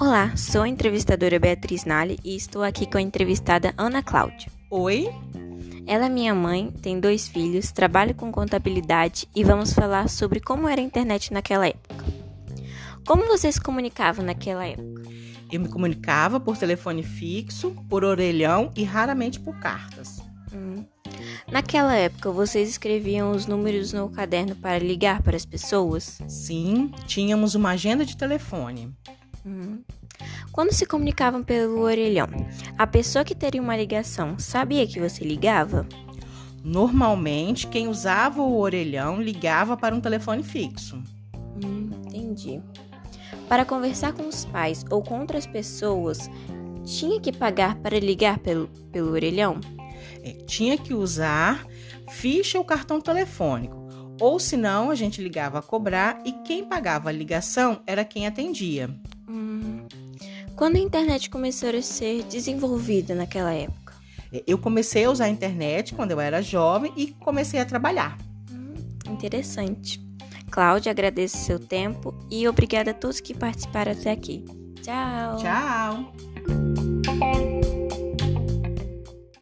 Olá, sou a entrevistadora Beatriz Nali e estou aqui com a entrevistada Ana Cláudia. Oi. Ela é minha mãe, tem dois filhos, trabalha com contabilidade e vamos falar sobre como era a internet naquela época. Como você se comunicava naquela época? Eu me comunicava por telefone fixo, por orelhão e raramente por cartas. Hum. Naquela época, vocês escreviam os números no caderno para ligar para as pessoas? Sim, tínhamos uma agenda de telefone. Hum. Quando se comunicavam pelo orelhão, a pessoa que teria uma ligação sabia que você ligava? Normalmente, quem usava o orelhão ligava para um telefone fixo. Hum, entendi. Para conversar com os pais ou com outras pessoas, tinha que pagar para ligar pelo, pelo orelhão? É, tinha que usar ficha ou cartão telefônico. Ou senão a gente ligava a cobrar e quem pagava a ligação era quem atendia. Hum. Quando a internet começou a ser desenvolvida naquela época? Eu comecei a usar a internet quando eu era jovem e comecei a trabalhar. Hum, interessante. Cláudia, agradeço seu tempo e obrigada a todos que participaram até aqui. Tchau. Tchau.